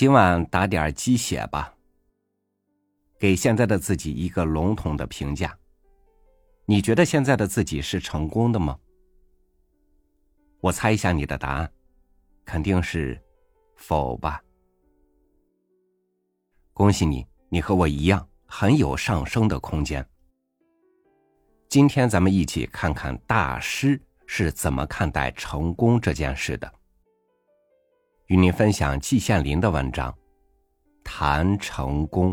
今晚打点鸡血吧。给现在的自己一个笼统的评价。你觉得现在的自己是成功的吗？我猜一下你的答案，肯定是否吧。恭喜你，你和我一样很有上升的空间。今天咱们一起看看大师是怎么看待成功这件事的。与您分享季羡林的文章《谈成功》。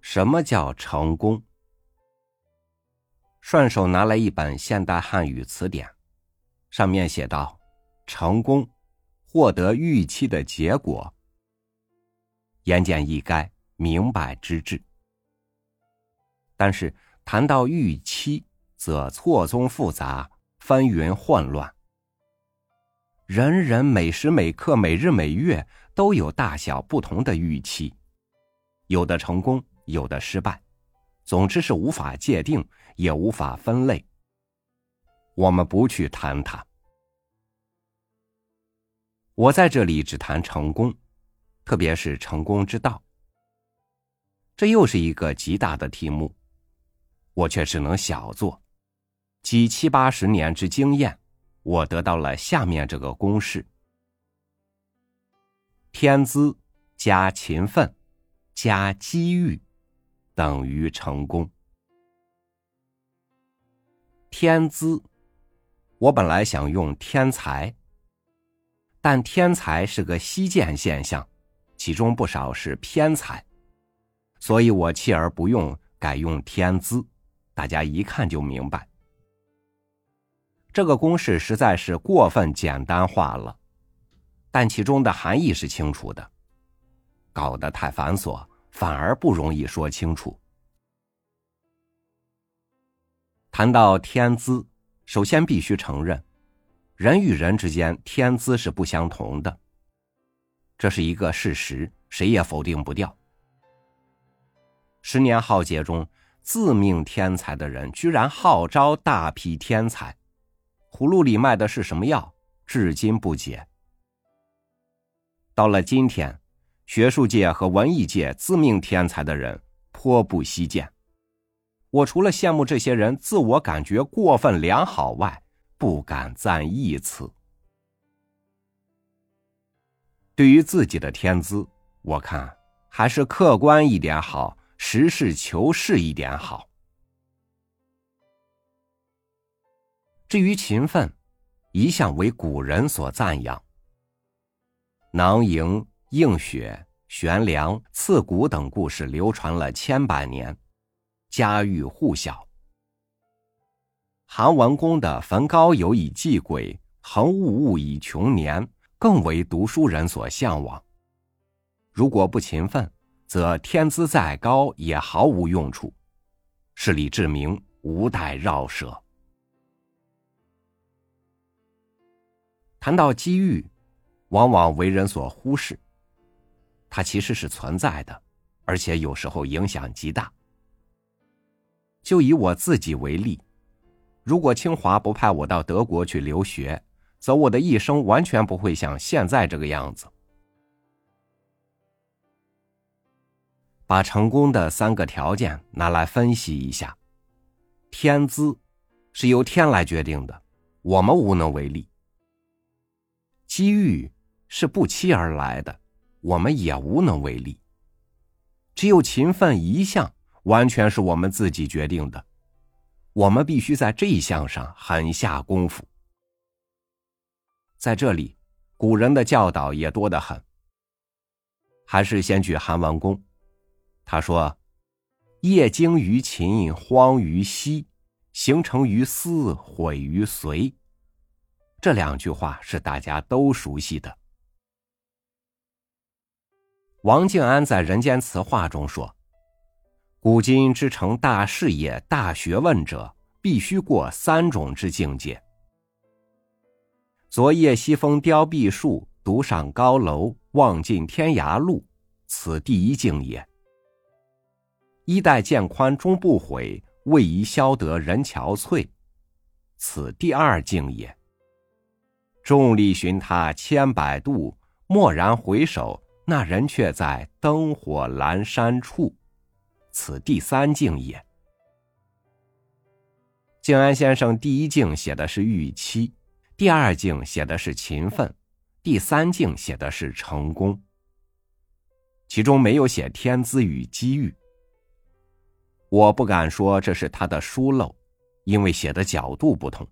什么叫成功？顺手拿来一本现代汉语词典，上面写道：“成功，获得预期的结果。”言简意赅，明白之至。但是谈到预期，则错综复杂，纷纭混乱。人人每时每刻、每日每月都有大小不同的预期，有的成功，有的失败。总之是无法界定，也无法分类。我们不去谈它。我在这里只谈成功，特别是成功之道。这又是一个极大的题目，我却只能小做。几七八十年之经验，我得到了下面这个公式：天资加勤奋加机遇。等于成功。天资，我本来想用天才，但天才是个稀见现象，其中不少是偏才，所以我弃而不用，改用天资。大家一看就明白，这个公式实在是过分简单化了，但其中的含义是清楚的，搞得太繁琐。反而不容易说清楚。谈到天资，首先必须承认，人与人之间天资是不相同的，这是一个事实，谁也否定不掉。十年浩劫中，自命天才的人居然号召大批天才，葫芦里卖的是什么药？至今不解。到了今天。学术界和文艺界自命天才的人颇不稀见，我除了羡慕这些人自我感觉过分良好外，不敢赞一词。对于自己的天资，我看还是客观一点好，实事求是一点好。至于勤奋，一向为古人所赞扬，囊萤。映雪、悬梁、刺股等故事流传了千百年，家喻户晓。韩文公的“焚高有以祭鬼，恒物物以穷年”更为读书人所向往。如果不勤奋，则天资再高也毫无用处，是李志明，无待绕舌。谈到机遇，往往为人所忽视。它其实是存在的，而且有时候影响极大。就以我自己为例，如果清华不派我到德国去留学，则我的一生完全不会像现在这个样子。把成功的三个条件拿来分析一下：天资是由天来决定的，我们无能为力；机遇是不期而来的。我们也无能为力。只有勤奋一项，完全是我们自己决定的。我们必须在这一项上狠下功夫。在这里，古人的教导也多得很。还是先举韩王公，他说：“业精于勤，荒于嬉，形成于思，毁于随。”这两句话是大家都熟悉的。王静安在《人间词话》中说：“古今之成大事业、大学问者，必须过三种之境界。昨夜西风凋碧树，独上高楼，望尽天涯路，此第一境也。衣带渐宽终不悔，为伊消得人憔悴，此第二境也。众里寻他千百度，蓦然回首，那人却在灯火阑珊处，此第三境也。静安先生第一境写的是预期，第二境写的是勤奋，第三境写的是成功。其中没有写天资与机遇。我不敢说这是他的疏漏，因为写的角度不同。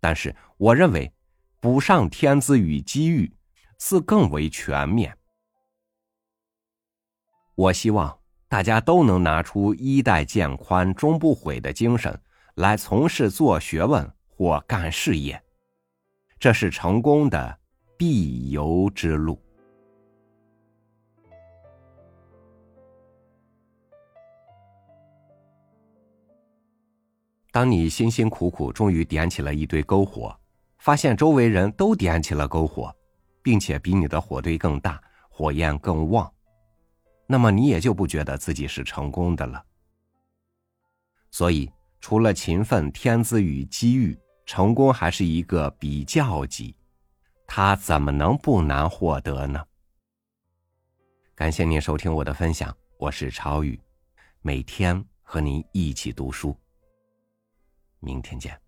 但是我认为，补上天资与机遇，似更为全面。我希望大家都能拿出衣带渐宽终不悔的精神，来从事做学问或干事业，这是成功的必由之路。当你辛辛苦苦终于点起了一堆篝火，发现周围人都点起了篝火，并且比你的火堆更大，火焰更旺，那么你也就不觉得自己是成功的了。所以，除了勤奋、天资与机遇，成功还是一个比较级，它怎么能不难获得呢？感谢您收听我的分享，我是超宇，每天和您一起读书。明天见。